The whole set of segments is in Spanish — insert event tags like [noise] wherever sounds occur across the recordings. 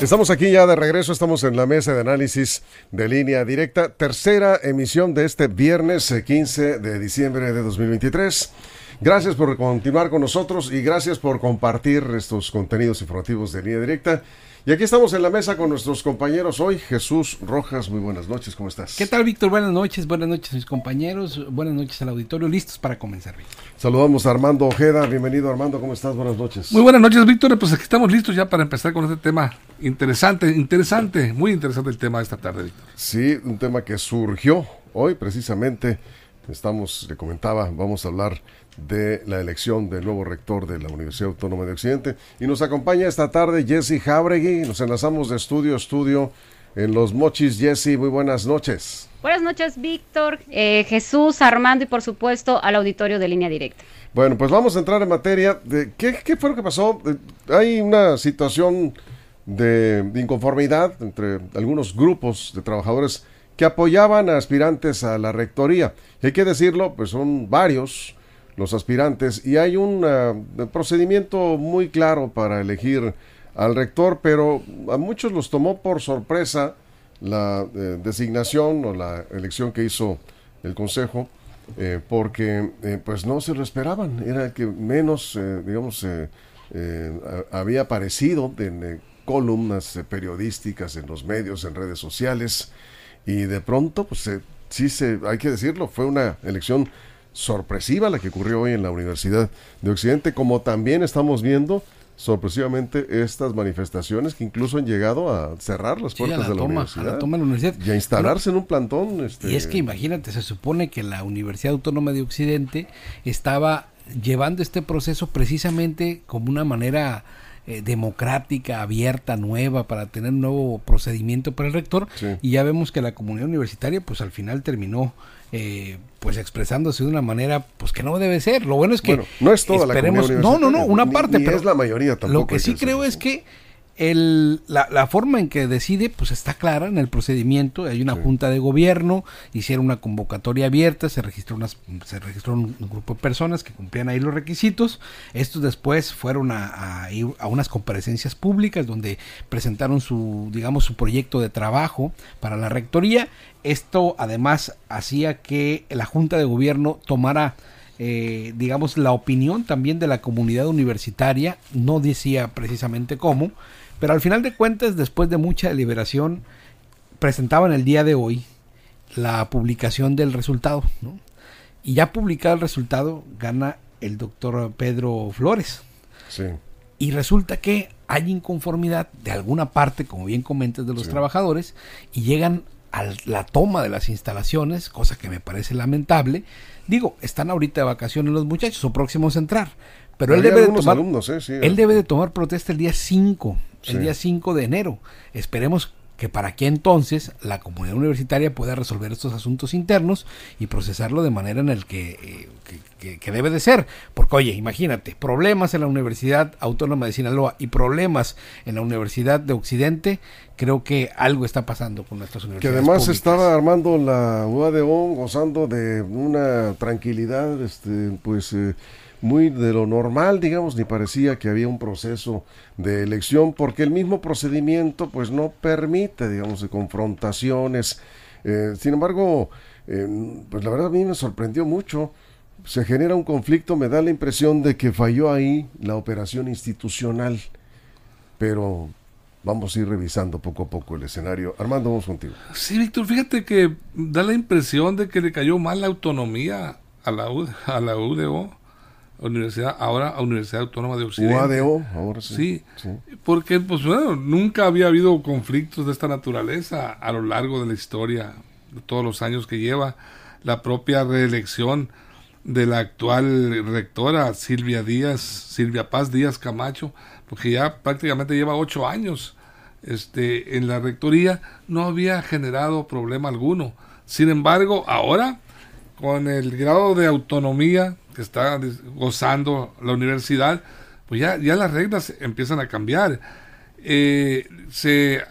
Estamos aquí ya de regreso, estamos en la mesa de análisis de línea directa, tercera emisión de este viernes 15 eh, de diciembre de 2023. Gracias por continuar con nosotros y gracias por compartir estos contenidos informativos de línea directa. Y aquí estamos en la mesa con nuestros compañeros hoy. Jesús Rojas, muy buenas noches, ¿cómo estás? ¿Qué tal, Víctor? Buenas noches, buenas noches mis compañeros, buenas noches al auditorio, listos para comenzar. Víctor. Saludamos a Armando Ojeda, bienvenido Armando, ¿cómo estás? Buenas noches. Muy buenas noches, Víctor, pues aquí estamos listos ya para empezar con este tema interesante, interesante, muy interesante el tema de esta tarde, Víctor. Sí, un tema que surgió hoy precisamente, estamos, le comentaba, vamos a hablar de la elección del nuevo rector de la Universidad Autónoma de Occidente. Y nos acompaña esta tarde Jesse Jabregui. Nos enlazamos de estudio a estudio en Los Mochis. Jesse, muy buenas noches. Buenas noches, Víctor, eh, Jesús, Armando y por supuesto al auditorio de línea directa. Bueno, pues vamos a entrar en materia. De, ¿qué, ¿Qué fue lo que pasó? Hay una situación de inconformidad entre algunos grupos de trabajadores que apoyaban a aspirantes a la rectoría. Y hay que decirlo, pues son varios los aspirantes. Y hay un uh, procedimiento muy claro para elegir al rector, pero a muchos los tomó por sorpresa la eh, designación o la elección que hizo el Consejo, eh, porque eh, pues no se lo esperaban, era que menos, digamos, había aparecido en columnas periodísticas, en los medios, en redes sociales, y de pronto, pues sí, se, hay que decirlo, fue una elección sorpresiva la que ocurrió hoy en la Universidad de Occidente, como también estamos viendo sorpresivamente estas manifestaciones que incluso han llegado a cerrar las Sí, puertas la de la toma, universidad la toma de la universidad. y a instalarse en un plantón. Este, Y es que imagínate, se supone que la Universidad Autónoma de Occidente estaba llevando este proceso precisamente como una manera eh, democrática, abierta, nueva, para tener un nuevo procedimiento para el rector. Sí. Y ya vemos que la comunidad universitaria, pues al final terminó, eh, pues expresándose de una manera, pues que no debe ser. Lo bueno es que Bueno, no es toda la comunidad no, no, no, una parte, ni pero es la mayoría tampoco. Lo que sí creo es que el, la, la forma en que decide, pues está clara en el procedimiento. Hay una Sí. junta de gobierno, hicieron una convocatoria abierta, se registró, unas, se registró un, un grupo de personas que cumplían ahí los requisitos. Estos después fueron a, a ir a unas comparecencias públicas donde presentaron su, digamos, su proyecto de trabajo para la rectoría. Esto además hacía que la junta de gobierno tomara eh, digamos, la opinión también de la comunidad universitaria, no decía precisamente cómo, pero al final de cuentas, después de mucha deliberación, presentaban el día de hoy la publicación del resultado, ¿no? Y ya publicado el resultado, gana el doctor Pedro Flores. Sí. Y resulta que hay inconformidad de alguna parte, como bien comentas, de los Sí. trabajadores y llegan a la toma de las instalaciones, cosa que me parece lamentable. Digo, están ahorita de vacaciones los muchachos o próximos a entrar, pero él debe, de tomar, alumnos, ¿eh? Sí, él debe de tomar protesta el día 5, el Sí. día 5 de enero. Esperemos que para que entonces la comunidad universitaria pueda resolver estos asuntos internos y procesarlo de manera en el que, eh, que, que- que debe de ser. Porque oye, imagínate, problemas en la Universidad Autónoma de Sinaloa y problemas en la Universidad de Occidente, creo que algo está pasando con nuestras Que universidades. además públicas. estaba armando la UADO gozando de una tranquilidad, este, pues eh, muy de lo normal, digamos, ni parecía que había un proceso de elección, porque el mismo procedimiento, pues no permite, digamos, de confrontaciones. Eh, sin embargo, eh, pues la verdad a mí me sorprendió mucho. Se genera un conflicto, me da la impresión de que falló ahí la operación institucional, pero vamos a ir revisando poco a poco el escenario. Armando, vamos contigo. Sí, Víctor, fíjate que da la impresión de que le cayó mal la autonomía a la, U- a la UDO, Universidad, ahora a Universidad Autónoma de Occidente. UADO, ahora sí. Sí, Sí. porque pues bueno, nunca había habido conflictos de esta naturaleza a lo largo de la historia, de todos los años que lleva la propia reelección de la actual rectora Silvia Díaz, Silvia Paz Díaz Camacho, porque ya prácticamente lleva ocho años este, en la rectoría, no había generado problema alguno. Sin embargo, ahora, con el grado de autonomía que está gozando la universidad, pues ya, ya las reglas empiezan a cambiar. Eh,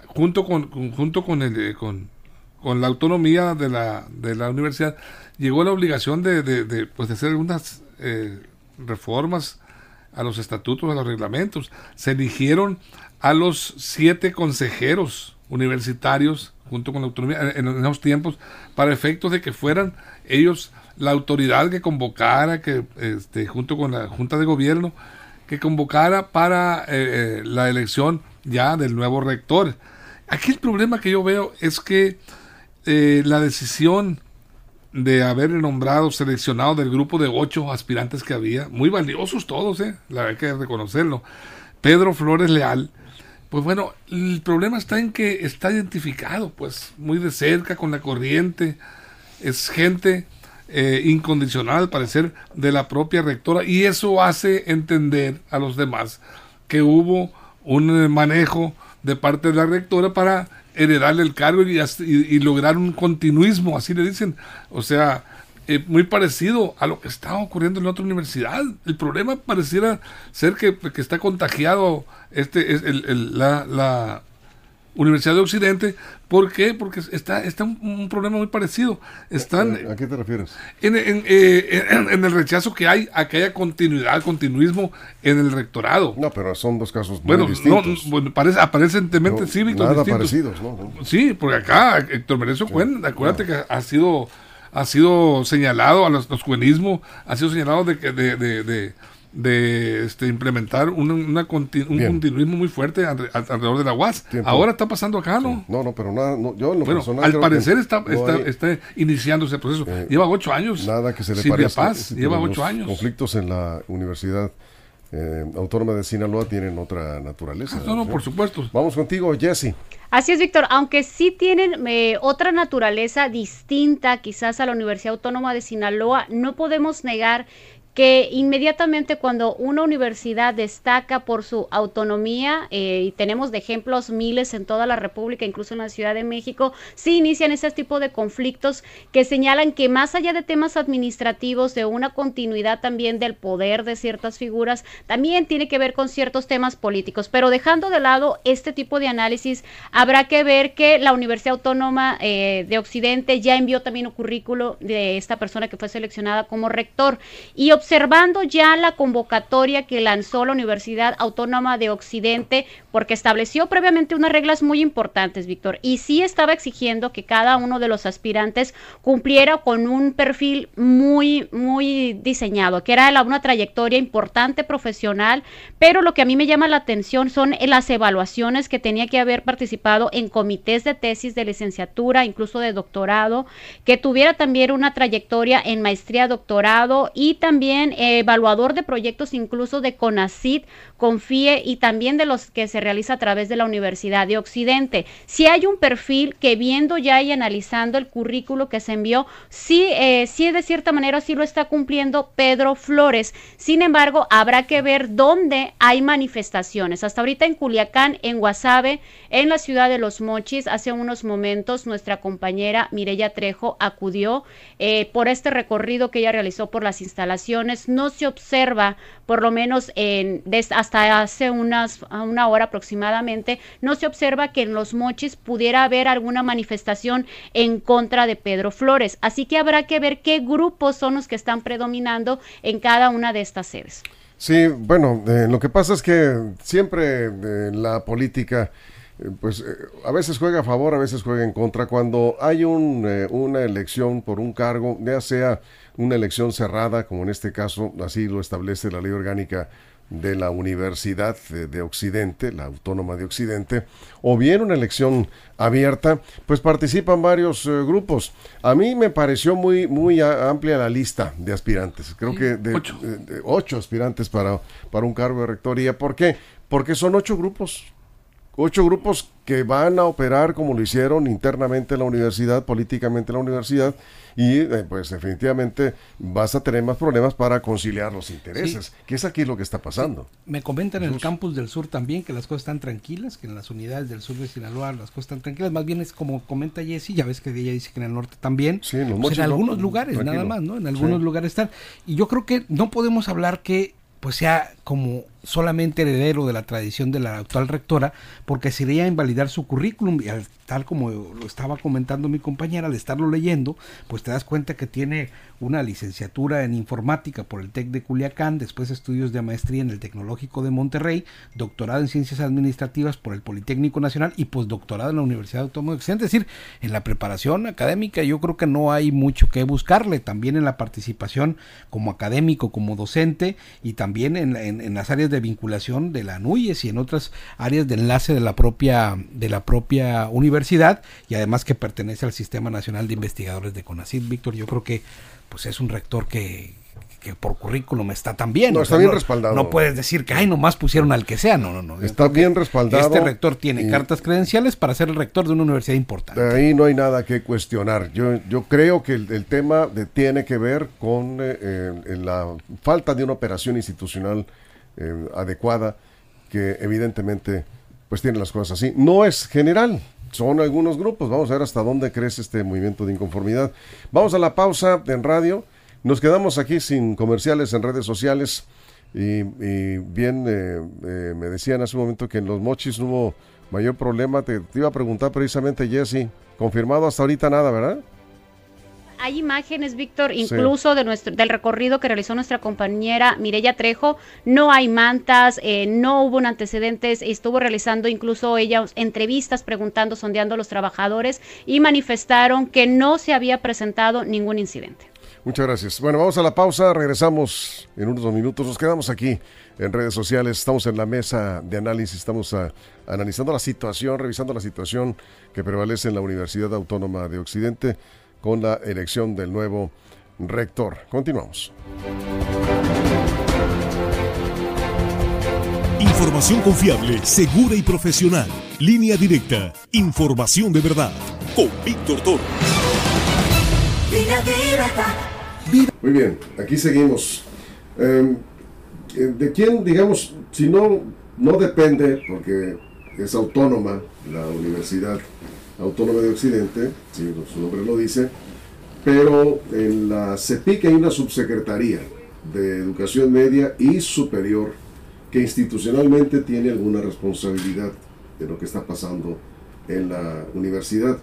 junto con, junto con, el, con, con la autonomía de la, de la universidad, llegó la obligación de, de, pues de hacer algunas eh, reformas a los estatutos, a los reglamentos. Se eligieron a los siete consejeros universitarios junto con la autonomía en, esos tiempos para efectos de que fueran ellos la autoridad que convocara que este, junto con la junta de gobierno que convocara para eh, eh, la elección ya del nuevo rector aquí el problema que yo veo es que la decisión de haber nombrado, seleccionado del grupo de ocho aspirantes que había, muy valiosos todos, ¿eh? la hay que reconocerlo. Pedro Flores Leal, pues bueno, el problema está en que está identificado, pues muy de cerca con la corriente, es gente eh, incondicional, al parecer, de la propia rectora, y eso hace entender a los demás que hubo un manejo de parte de la rectora para heredarle el cargo y, lograr un continuismo, así le dicen. O sea, eh, muy parecido a lo que está ocurriendo en la otra universidad. El problema pareciera ser que, está contagiado este es el, la, Universidad de Occidente. ¿Por qué? Porque está, está un, problema muy parecido. Están, ¿A qué te refieres? Eh, en, el rechazo que hay a que haya continuidad, continuismo en el rectorado. No, pero son dos casos muy bueno, distintos. bueno, parece, aparentemente cívicos nada parecidos, ¿no? Sí, porque acá Héctor Merecio Cuen, acuérdate que ha sido ha sido señalado a los, los ha sido señalado de que de, de de este, implementar un continuismo muy fuerte alrededor de la UAS. Ahora está pasando acá, ¿no? No, no, pero nada, yo en lo bueno, Al parecer está, está, está, iniciando ese proceso. Eh, lleva ocho años. Nada que se le Silvia Paz lleva ocho años. Conflictos en la Universidad eh, Autónoma de Sinaloa tienen otra naturaleza. no, no, por supuesto. Vamos contigo, Jesse. Así es, Víctor, aunque sí tienen eh, otra naturaleza distinta quizás a la Universidad Autónoma de Sinaloa, no podemos negar que inmediatamente cuando una universidad destaca por su autonomía, eh, y tenemos de ejemplos miles en toda la República, incluso en la Ciudad de México, sí inician ese tipo de conflictos que señalan que más allá de temas administrativos, de una continuidad también del poder de ciertas figuras, también tiene que ver con ciertos temas políticos. Pero dejando de lado este tipo de análisis, habrá que ver que la Universidad Autónoma eh, de Occidente ya envió también un currículo de esta persona que fue seleccionada como rector y observando ya la convocatoria que lanzó la Universidad Autónoma de Occidente, porque estableció previamente unas reglas muy importantes, Víctor, y sí estaba exigiendo que cada uno de los aspirantes cumpliera con un perfil muy, muy diseñado, que era una trayectoria importante profesional, pero lo que a mí me llama la atención son las evaluaciones que tenía que haber participado en comités de tesis de licenciatura, incluso de doctorado, que tuviera también una trayectoria en maestría, doctorado y también eh, evaluador de proyectos incluso de CONACIT, CONFIE y también de los que se realiza a través de la Universidad de Occidente. Si hay un perfil que viendo ya y analizando el currículo que se envió, sí, eh, sí de cierta manera sí lo está cumpliendo Pedro Flores. Sin embargo, habrá que ver dónde hay manifestaciones. Hasta ahorita en Culiacán, en Guasave, en la ciudad de Los Mochis, hace unos momentos nuestra compañera Mireya Trejo acudió eh, por este recorrido que ella realizó por las instalaciones no se observa, por lo menos en, hasta hace unas, una hora aproximadamente, no se observa que en los mochis pudiera haber alguna manifestación en contra de Pedro Flores. Así que habrá que ver qué grupos son los que están predominando en cada una de estas sedes. Sí, bueno, eh, lo que pasa es que siempre eh, la política eh, pues a veces juega a favor, a veces juega en contra. Cuando hay un, una elección por un cargo, ya sea una elección cerrada, como en este caso así lo establece la ley orgánica de la Universidad de, Occidente, la Autónoma de Occidente, o bien una elección abierta, pues participan varios eh, grupos. A mí me pareció muy, muy amplia la lista de aspirantes. Creo que de ocho. aspirantes para, para un cargo de rectoría. ¿Por qué? Porque son ocho grupos ocho grupos que van a operar como lo hicieron internamente en la universidad, políticamente en la universidad, y eh, pues definitivamente vas a tener más problemas para conciliar los intereses, que es aquí lo que está pasando. Me comentan en el campus del sur también que las cosas están tranquilas, que en las unidades del sur de Sinaloa las cosas están tranquilas, más bien es como comenta Jesse, ya ves que ella dice que en el norte también, sí, en, pues en algunos lugares nada más, ¿no? En algunos lugares están. Y yo creo que no podemos hablar que pues sea como solamente heredero de la tradición de la actual rectora, porque sería invalidar su currículum y al tal como lo estaba comentando mi compañera, al estarlo leyendo, pues te das cuenta que tiene una licenciatura en informática por el TEC de Culiacán, después estudios de maestría en el Tecnológico de Monterrey, doctorado en Ciencias Administrativas por el Politécnico Nacional y postdoctorado en la Universidad Autónoma de. Es decir, en la preparación académica yo creo que no hay mucho que buscarle, también en la participación como académico, como docente y también en, en, las áreas de vinculación de la NUYES y en otras áreas de enlace de la propia, de la propia universidad y además que pertenece al Sistema Nacional de Investigadores de CONACYT. Víctor, yo creo que pues es un rector que, que por currículum está tan bien. No, está bien respaldado. No puedes decir que, ay, nomás pusieron al que sea. No, no, no. Está bien respaldado. Este rector tiene cartas credenciales para ser el rector de una universidad importante. ahí no hay nada que cuestionar. Yo, yo creo que el, tema tiene que ver con eh, eh, la falta de una operación institucional eh, adecuada que evidentemente pues tiene las cosas así. No es general, son algunos grupos. Vamos a ver hasta dónde crece este movimiento de inconformidad. Vamos a la pausa en radio. Nos quedamos aquí sin comerciales en redes sociales. Y, bien, eh, eh, me decían hace un momento que en los mochis no hubo mayor problema. Te, te iba a preguntar precisamente, Jesse. Confirmado hasta ahorita nada, ¿verdad? Hay imágenes, Víctor, incluso de nuestro, del recorrido que realizó nuestra compañera Mirella Trejo. No hay mantas, eh, no hubo antecedentes. Estuvo realizando incluso ella entrevistas preguntando, sondeando a los trabajadores y manifestaron que no se había presentado ningún incidente. Muchas gracias. Bueno, vamos a la pausa. Regresamos en unos dos minutos. Nos quedamos aquí en redes sociales. Estamos en la mesa de análisis. Estamos ah, analizando la situación, revisando la situación que prevalece en la Universidad Autónoma de Occidente con la elección del nuevo rector. Continuamos. Información confiable, segura y profesional. Línea directa. Información de verdad. Con Víctor Toro. Muy bien, aquí seguimos. Em, eh, ¿De quién, digamos, si no, no depende, porque es autónoma la universidad Autónoma de Occidente, si su nombre lo dice, pero en la CEPIC hay una subsecretaría de Educación Media y Superior que institucionalmente tiene alguna responsabilidad de lo que está pasando en la universidad.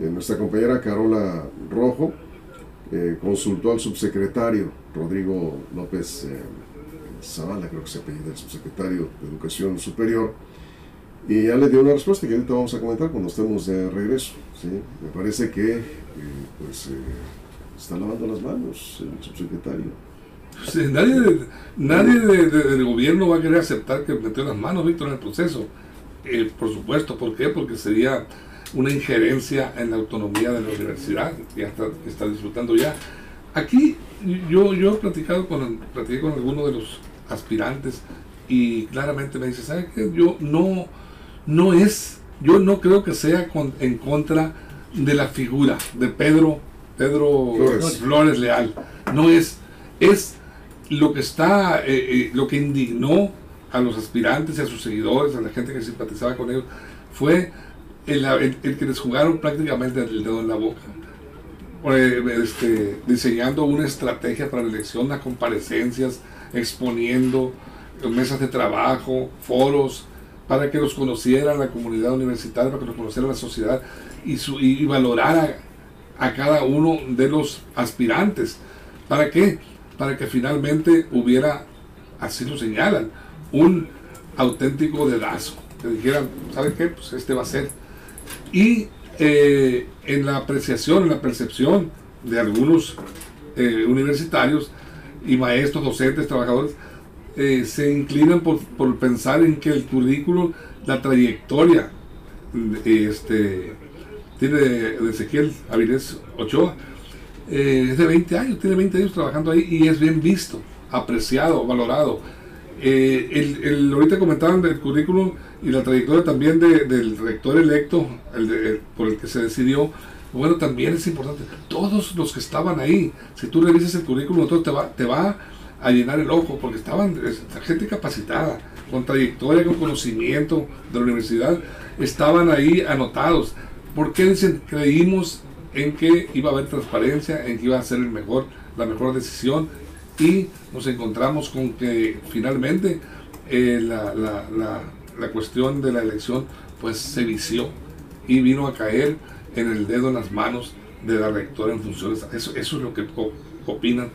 Eh, nuestra compañera Carola Rojo eh, consultó al subsecretario Rodrigo López eh, Zavala, creo que se apellida el subsecretario de Educación Superior, y ya le dio una respuesta que ahorita vamos a comentar cuando estemos de regreso. ¿sí? Me parece que eh, pues, eh, está lavando las manos el subsecretario. nadie nadie del gobierno va a querer aceptar que metió las manos, Víctor, en el proceso. Eh, por supuesto, ¿por qué? Porque sería una injerencia en la autonomía de la universidad, que ya está, disfrutando ya. Aquí yo, yo he platicado con, platiqué con algunos de los aspirantes y claramente me dice, ¿sabes qué? Yo no no es, yo no creo que sea en contra de la figura de Pedro, Pedro Flores, Leal. No es, es lo que está, eh, eh, lo que indignó a los aspirantes y a sus seguidores, a la gente que simpatizaba con ellos, fue el, que les jugaron prácticamente el dedo en la boca. Eh, este, diseñando una estrategia para la elección, las comparecencias, exponiendo mesas de trabajo, foros, para que los conociera la comunidad universitaria, para que los conociera la sociedad y, su, y valorara a cada uno de los aspirantes. ¿Para qué? Para que finalmente hubiera, así lo señalan, un auténtico dedazo. Que dijeran, ¿sabe qué? Pues este va a ser. Y eh, en la apreciación, en la percepción de algunos eh, universitarios y maestros, docentes, trabajadores, eh, se inclinan por, pensar en que el currículo, la trayectoria este, tiene de, Ezequiel Avilés Ochoa, eh, es de 20 años, tiene 20 años trabajando ahí y es bien visto, apreciado, valorado. Eh, el, el, ahorita comentaban del currículum y la trayectoria también del rector electo, el por el que se decidió. Bueno, también es importante. Todos los que estaban ahí, si tú revisas el currículum, te va, te va a llenar el ojo, porque estaban gente capacitada, con trayectoria, con conocimiento de la universidad, estaban ahí anotados. porque dicen? Creímos en que iba a haber transparencia, en que iba a ser el mejor, la mejor decisión y nos encontramos con que finalmente eh, la, la, la, cuestión de la elección pues se vició y vino a caer en el dedo en las manos de la rectora en funciones. Eso, eso es lo que opinan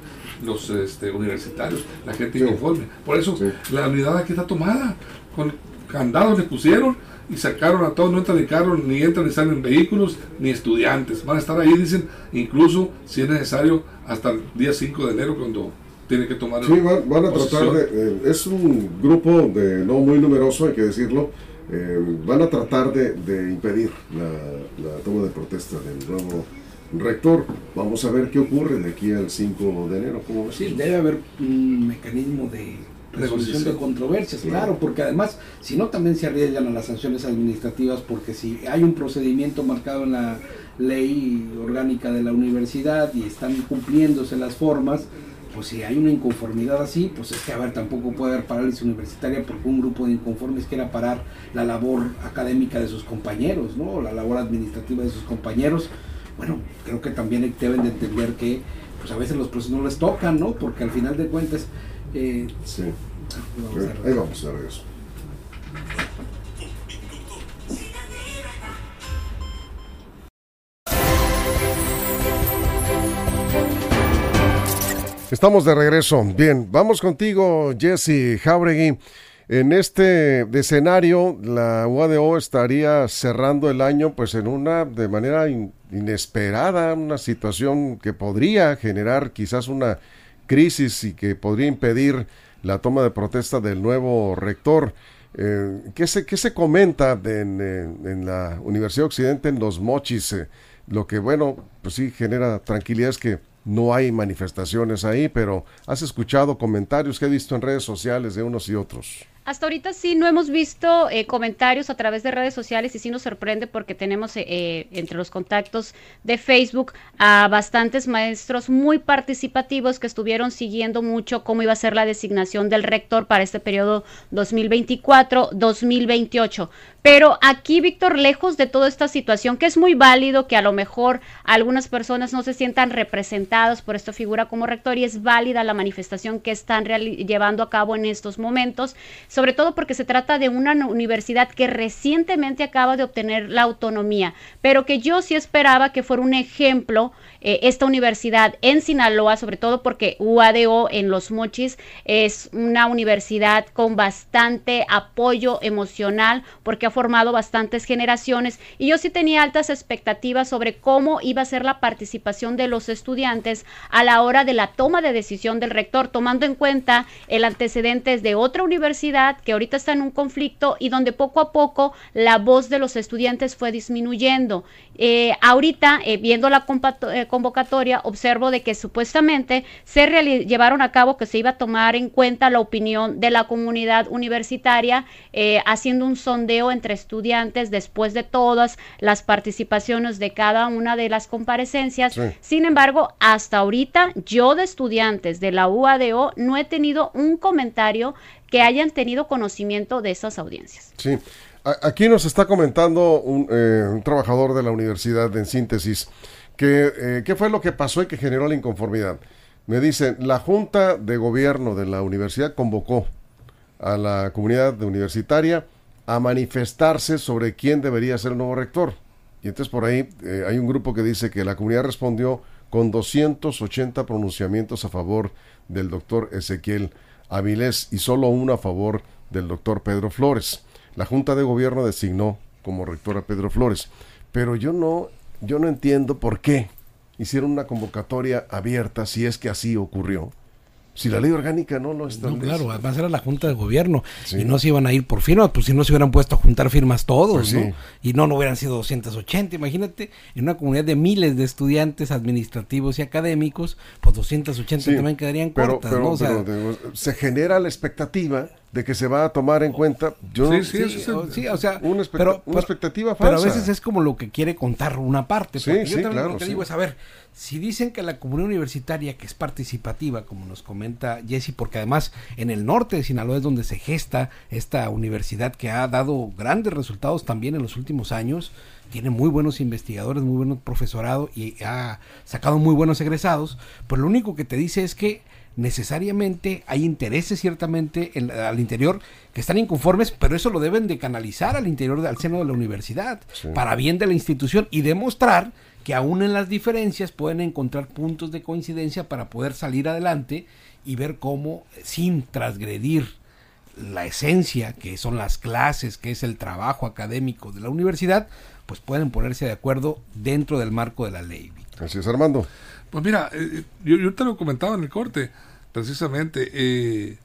los este, universitarios, la gente inconforme. Por eso la unidad aquí está tomada, con candados le pusieron y sacaron a todos, no entran en carro, ni entran ni salen en vehículos, ni estudiantes. Van a estar ahí, dicen, incluso si es necesario, hasta el día 5 de enero, cuando tiene que tomar. Sí, van, a tratar de. Eh, es un grupo de no muy numeroso, hay que decirlo. Eh, van a tratar de, impedir la, toma de protesta del nuevo rector. Vamos a ver qué ocurre de aquí al 5 de enero. ¿cómo sí, debe haber un mecanismo de resolución de controversias, claro, porque además, si no, también se arriesgan a las sanciones administrativas, porque si hay un procedimiento marcado en la ley orgánica de la universidad y están cumpliéndose las formas, pues si hay una inconformidad así, pues es que a ver, tampoco puede haber parálisis universitaria porque un grupo de inconformes quiera parar la labor académica de sus compañeros, ¿no? La labor administrativa de sus compañeros. Bueno, creo que también deben de entender que pues a veces los procesos no les tocan, ¿no? Porque al final de cuentas... Eh, sí. Ahí vamos a ver eso. Estamos de regreso. Bien, vamos contigo, Jesse Jauregui. En este escenario, la UADO estaría cerrando el año pues en una de manera inesperada, una situación que podría generar quizás una crisis y que podría impedir la toma de protesta del nuevo rector. Eh, ¿qué, se, ¿Qué se comenta en, en, la Universidad Occidente en Los Mochis? Eh, lo que, bueno, pues sí genera tranquilidad es que no hay manifestaciones ahí, pero has escuchado comentarios que he visto en redes sociales de unos y otros. Hasta ahorita sí no hemos visto eh, comentarios a través de redes sociales y sí nos sorprende porque tenemos eh, eh, entre los contactos de Facebook a bastantes maestros muy participativos que estuvieron siguiendo mucho cómo iba a ser la designación del rector para este periodo 2024-2028. Pero aquí, Víctor, lejos de toda esta situación, que es muy válido que a lo mejor algunas personas no se sientan representadas por esta figura como rector y es válida la manifestación que están llevando a cabo en estos momentos, sobre todo porque se trata de una universidad que recientemente acaba de obtener la autonomía, pero que yo sí esperaba que fuera un ejemplo eh, esta universidad en Sinaloa, sobre todo porque UADO en Los Mochis es una universidad con bastante apoyo emocional porque ha formado bastantes generaciones y yo sí tenía altas expectativas sobre cómo iba a ser la participación de los estudiantes a la hora de la toma de decisión del rector, tomando en cuenta el antecedente de otra universidad que ahorita está en un conflicto y donde poco a poco la voz de los estudiantes fue disminuyendo. Eh, ahorita, eh, viendo la convocatoria, observo de que supuestamente se llevaron a cabo que se iba a tomar en cuenta la opinión de la comunidad universitaria, eh, haciendo un sondeo entre estudiantes después de todas las participaciones de cada una de las comparecencias. Sin embargo, hasta ahorita yo de estudiantes de la UADO no he tenido un comentario que hayan tenido conocimiento de esas audiencias. Sí. Aquí nos está comentando un, un trabajador de la universidad en síntesis que, eh, ¿Qué fue lo que pasó y que generó la inconformidad? Me dicen, la Junta de Gobierno de la universidad convocó a la comunidad universitaria a manifestarse sobre quién debería ser el nuevo rector. Y entonces por ahí eh, hay un grupo que dice que la comunidad respondió con 280 pronunciamientos a favor del doctor Ezequiel Avilés y solo uno a favor del doctor Pedro Flores. La Junta de Gobierno designó como rector a Pedro Flores. Pero yo no yo no entiendo por qué hicieron una convocatoria abierta si es que así ocurrió. Si la ley orgánica no lo establece. No, claro, además era la Junta de Gobierno y no se iban a ir por firmas, pues si no se hubieran puesto a juntar firmas todos, pues ¿no? Y no, no hubieran sido 280, imagínate, en una comunidad de miles de estudiantes administrativos y académicos, pues 280 también quedarían cortas, ¿no? O sea, se genera la expectativa de que se va a tomar en cuenta. Yo, sí, sí, o sea, una, pero, expectativa falsa. Pero a veces es como lo que quiere contar una parte. Sí, yo claro, lo que digo es, a ver, si dicen que la comunidad universitaria, que es participativa, como nos comenta Jesse, porque además en el norte de Sinaloa es donde se gesta esta universidad que ha dado grandes resultados también en los últimos años, tiene muy buenos investigadores, muy buen profesorado y ha sacado muy buenos egresados, pues lo único que te dice es que necesariamente hay intereses ciertamente al interior que están inconformes, pero eso lo deben de canalizar al interior, al seno de la universidad, para bien de la institución y demostrar que aún en las diferencias pueden encontrar puntos de coincidencia para poder salir adelante y ver cómo sin transgredir la esencia que son las clases, que es el trabajo académico de la universidad, pues pueden ponerse de acuerdo dentro del marco de la ley. Así es, Armando. Pues mira, eh, yo, yo, te lo comentaba en el corte, precisamente, eh,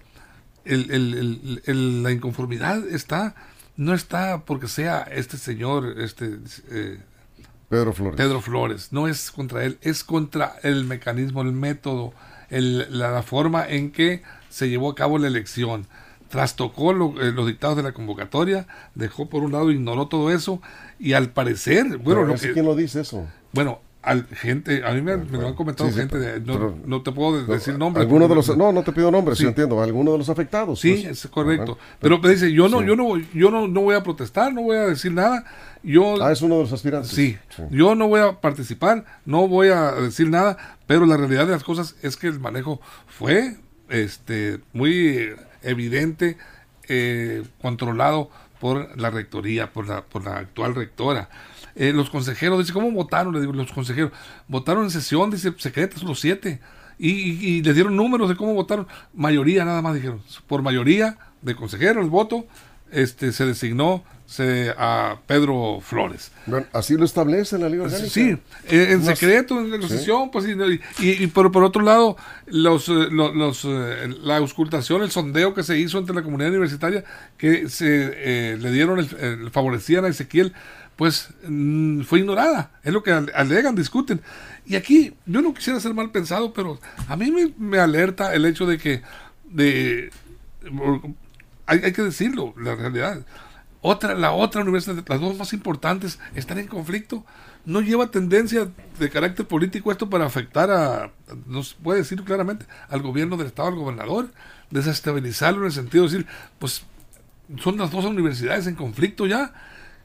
el, la inconformidad está, no está porque sea este señor, este... Eh, Pedro Flores. Pedro Flores, no es contra él, es contra el mecanismo, el método, el, la, forma en que se llevó a cabo la elección. Trastocó los dictados de la convocatoria, dejó por un lado, ignoró todo eso y al parecer, bueno, lo ¿quién lo dice eso? Bueno, al gente, a mí me, lo han comentado gente, de, no, te puedo decir nombres. Alguno de los, no, no te pido nombres, sí. entiendo, alguno de los afectados. Sí, pues. es correcto. pero me dice, yo no, yo no, yo no, no voy a protestar, no voy a decir nada. Yo, ah, es uno de los aspirantes. Sí, yo no voy a participar, no voy a decir nada, pero la realidad de las cosas es que el manejo fue, este, muy evidente, eh, controlado por la rectoría, por la, por la actual rectora. Eh, los consejeros, dice, ¿cómo votaron? Le digo, los consejeros, votaron en sesión, dice, secretas los siete. Y, y, les dieron números de cómo votaron. Mayoría nada más dijeron. Por mayoría de consejeros, el voto, este, se designó se, a Pedro Flores. Bueno, así lo establece la Liga Orgánica. Sí, eh, en secreto, en sesión, pues, y, y, por, por, otro lado, los, eh, los, la auscultación, el sondeo que se hizo entre la comunidad universitaria, que se le dieron, el, favorecían a Ezequiel pues mm, fue ignorada. Es lo que alegan, discuten. Y aquí yo no quisiera ser mal pensado, pero a mí me, alerta el hecho de que de, hay, que decirlo, la realidad. Otra, la otra universidad, las dos más importantes, están en conflicto. No lleva tendencia de carácter político esto para afectar a, no se puede decir claramente, al gobierno del Estado, al gobernador, desestabilizarlo en el sentido de decir, pues son las dos universidades en conflicto ya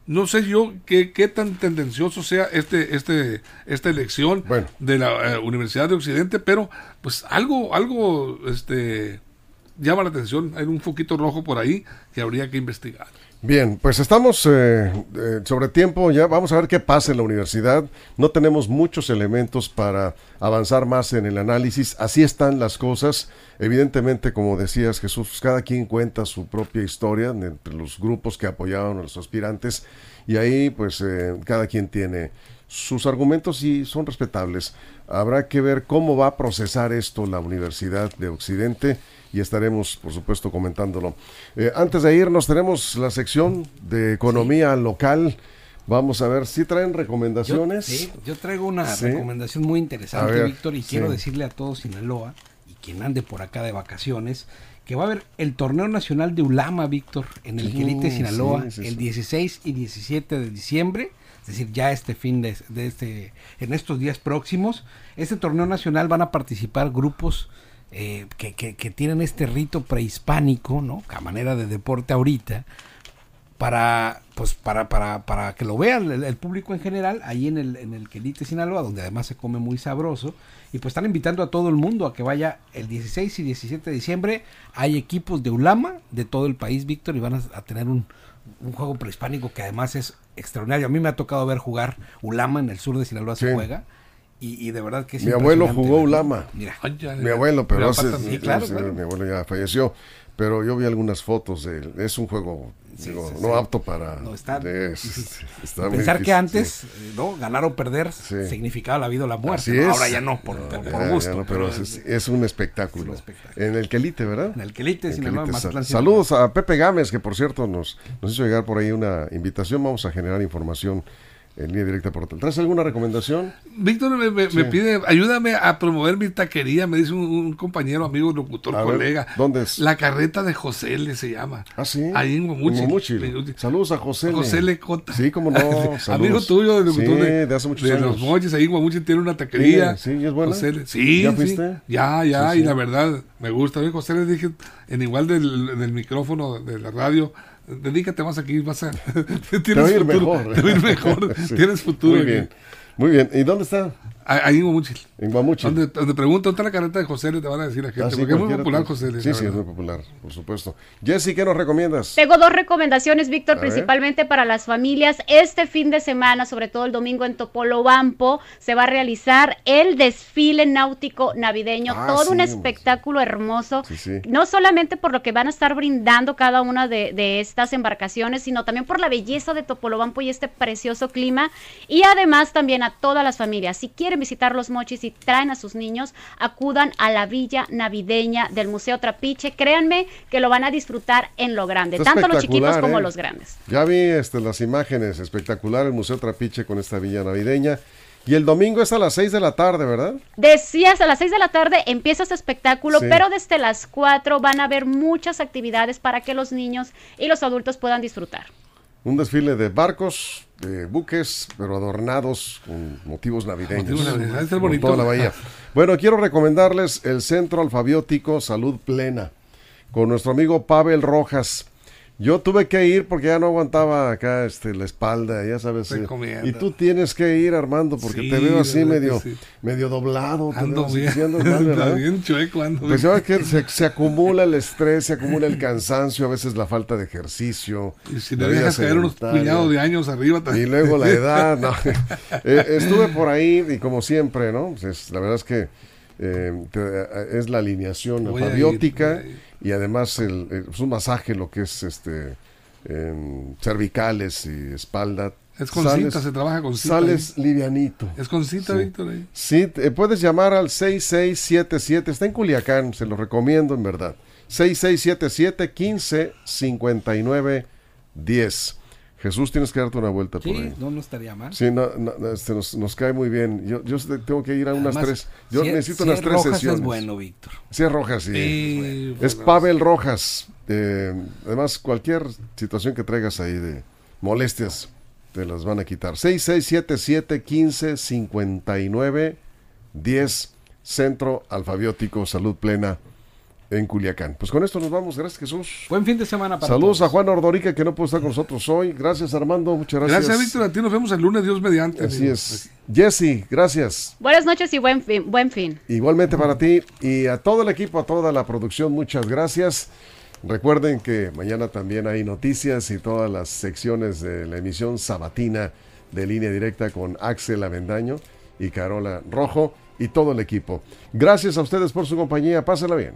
no sé yo qué, qué tan tendencioso sea este, este, esta elección de la eh, Universidad de Occidente, pero pues algo, algo este, llama la atención. Hay un foquito rojo por ahí que habría que investigar. Bien, pues estamos eh, eh, sobre tiempo ya. Vamos a ver qué pasa en la universidad. No tenemos muchos elementos para avanzar más en el análisis. Así están las cosas. Evidentemente, como decías Jesús, cada quien cuenta su propia historia entre los grupos que apoyaban a los aspirantes y ahí pues eh, cada quien tiene sus argumentos y son respetables. Habrá que ver cómo va a procesar esto la Universidad de Occidente y estaremos, por supuesto, comentándolo. Eh, antes de irnos, tenemos la sección de economía local. Vamos a ver si traen recomendaciones. Yo, sí, yo traigo una recomendación muy interesante, Víctor, y quiero decirle a todos Sinaloa y quien ande por acá de vacaciones que va a haber el torneo nacional de Ulama, Víctor, en el Quilite, Sinaloa, el 16 y 17 de diciembre es decir, ya este fin de, de, este, en estos días próximos, este torneo nacional van a participar grupos eh, que, que, tienen este rito prehispánico, ¿no? A manera de deporte ahorita, para, pues, para, para, para que lo vean el, público en general, ahí en el, en el Quelite Sinaloa, donde además se come muy sabroso. Y pues están invitando a todo el mundo a que vaya el 16 y 17 de diciembre. Hay equipos de Ulama de todo el país, Víctor, y van a, tener un, un, juego prehispánico que además es extraordinario. A mí me ha tocado ver jugar Ulama en el sur de Sinaloa, se juega Y, de verdad que Mi abuelo jugó Ulama. Mira. mi abuelo, pero hace, claro, mi abuelo ya falleció. Pero yo vi algunas fotos de él. Es un juego no apto para. No, está, pensar que antes, ¿no? ganar o perder significaba la vida o la muerte. Ahora ya no, por, gusto. pero, es, un espectáculo. En el Quelite, ¿verdad? En el Quelite, sin embargo, Saludos a Pepe Gámez, que por cierto nos, nos hizo llegar por ahí una invitación. Vamos a generar información en línea directa por ¿Traes alguna recomendación? Víctor me, pide, ayúdame a promover mi taquería, me dice un, compañero, amigo, locutor, colega. ¿Dónde es? La carreta de José le se llama. Ah, sí. Ahí en Guamuchi. Saludos a José. José Lecota. Sí, como no. [laughs] amigo tuyo, de, sí, de, hace muchos de los moches, ahí en Guamuchi tiene una taquería. Sí, es buena. sí, ¿Ya fuiste? Ya, ya, y la verdad, me gusta. A José le dije, en igual del, del micrófono de la radio, dedícate más aquí, vas a... [laughs] tienes te futuro, mejor. Te va a ir mejor, [laughs] tienes futuro. Muy bien, muy bien. ¿Y dónde está? Ahí en Guamuchil. En Guamuchil. Donde, donde preguntan, ¿dónde está la carreta de José? Le te van a decir a gente. Ah, porque es muy popular José. Sí, sí, es muy popular, por supuesto. Jessy, ¿qué nos recomiendas? Tengo dos recomendaciones, Víctor, principalmente para las familias. Este fin de semana, sobre todo el domingo en Topolobampo, se va a realizar el desfile náutico navideño. Ah, todo un espectáculo hermoso. No solamente por lo que van a estar brindando cada una de, de estas embarcaciones, sino también por la belleza de Topolobampo y este precioso clima. Y además también a todas las familias. Si quieren visitar los mochis y traen a sus niños, acudan a la villa navideña del Museo Trapiche. Créanme que lo van a disfrutar en lo grande, tanto los chiquitos como ¿eh? los grandes. Ya vi este, las imágenes, espectacular el Museo Trapiche con esta villa navideña. Y el domingo es a las 6 de la tarde, ¿verdad? Decías, a las 6 de la tarde empieza este espectáculo, pero desde las 4 van a haber muchas actividades para que los niños y los adultos puedan disfrutar. Un desfile de barcos, de buques, pero adornados con motivos navideños. Motivos toda la bahía. [laughs] Bueno, quiero recomendarles el Centro Alfabiótico Salud Plena con nuestro amigo Pavel Rojas. Yo tuve que ir porque ya no aguantaba acá este, la espalda, ya sabes. Eh, y tú tienes que ir, Armando, porque te veo así medio, medio doblado. Ando bien, [laughs] bien chueco, ando pues que se, [laughs] acumula el estrés, se acumula el cansancio, a veces la falta de ejercicio. Y si le dejas caer unos puñados de años arriba también. Y luego la [laughs] edad, no. Eh, estuve por ahí y como siempre, ¿no? Pues la verdad es que eh, es la alineación alfabiótica y además el, es un masaje lo que es este cervicales y espalda. Es con cinta, se trabaja con cinta. Sales livianito. Es con cinta, Víctor. Ahí. Sí, puedes llamar al 6677, está en Culiacán, se lo recomiendo en verdad. 6677 15 59 10. Jesús, tienes que darte una vuelta por ahí. no, no estaría mal. Sí, no, este, nos, cae muy bien. Yo, yo tengo que ir a unas tres. Yo necesito unas tres Rojas sesiones. es bueno, Víctor. Sí, es Rojas, sí. es Pavel Rojas. Eh, además, cualquier situación que traigas ahí de molestias, te las van a quitar. 6677 15 59 10 Centro Alfabiótico Salud Plena en Culiacán. Pues con esto nos vamos. Gracias, Jesús. Buen fin de semana para Saludos a Juan Ordorica, que no puede estar con nosotros hoy. Gracias, Armando. Muchas gracias. Gracias, Víctor. A ti nos vemos el lunes, Dios mediante. Así es. Jesse, gracias. Buenas noches y buen fin, buen fin. Igualmente para ti y a todo el equipo, a toda la producción, muchas gracias. Recuerden que mañana también hay noticias y todas las secciones de la emisión sabatina de línea directa con Axel Avendaño y Carola Rojo y todo el equipo. Gracias a ustedes por su compañía. Pásenla bien.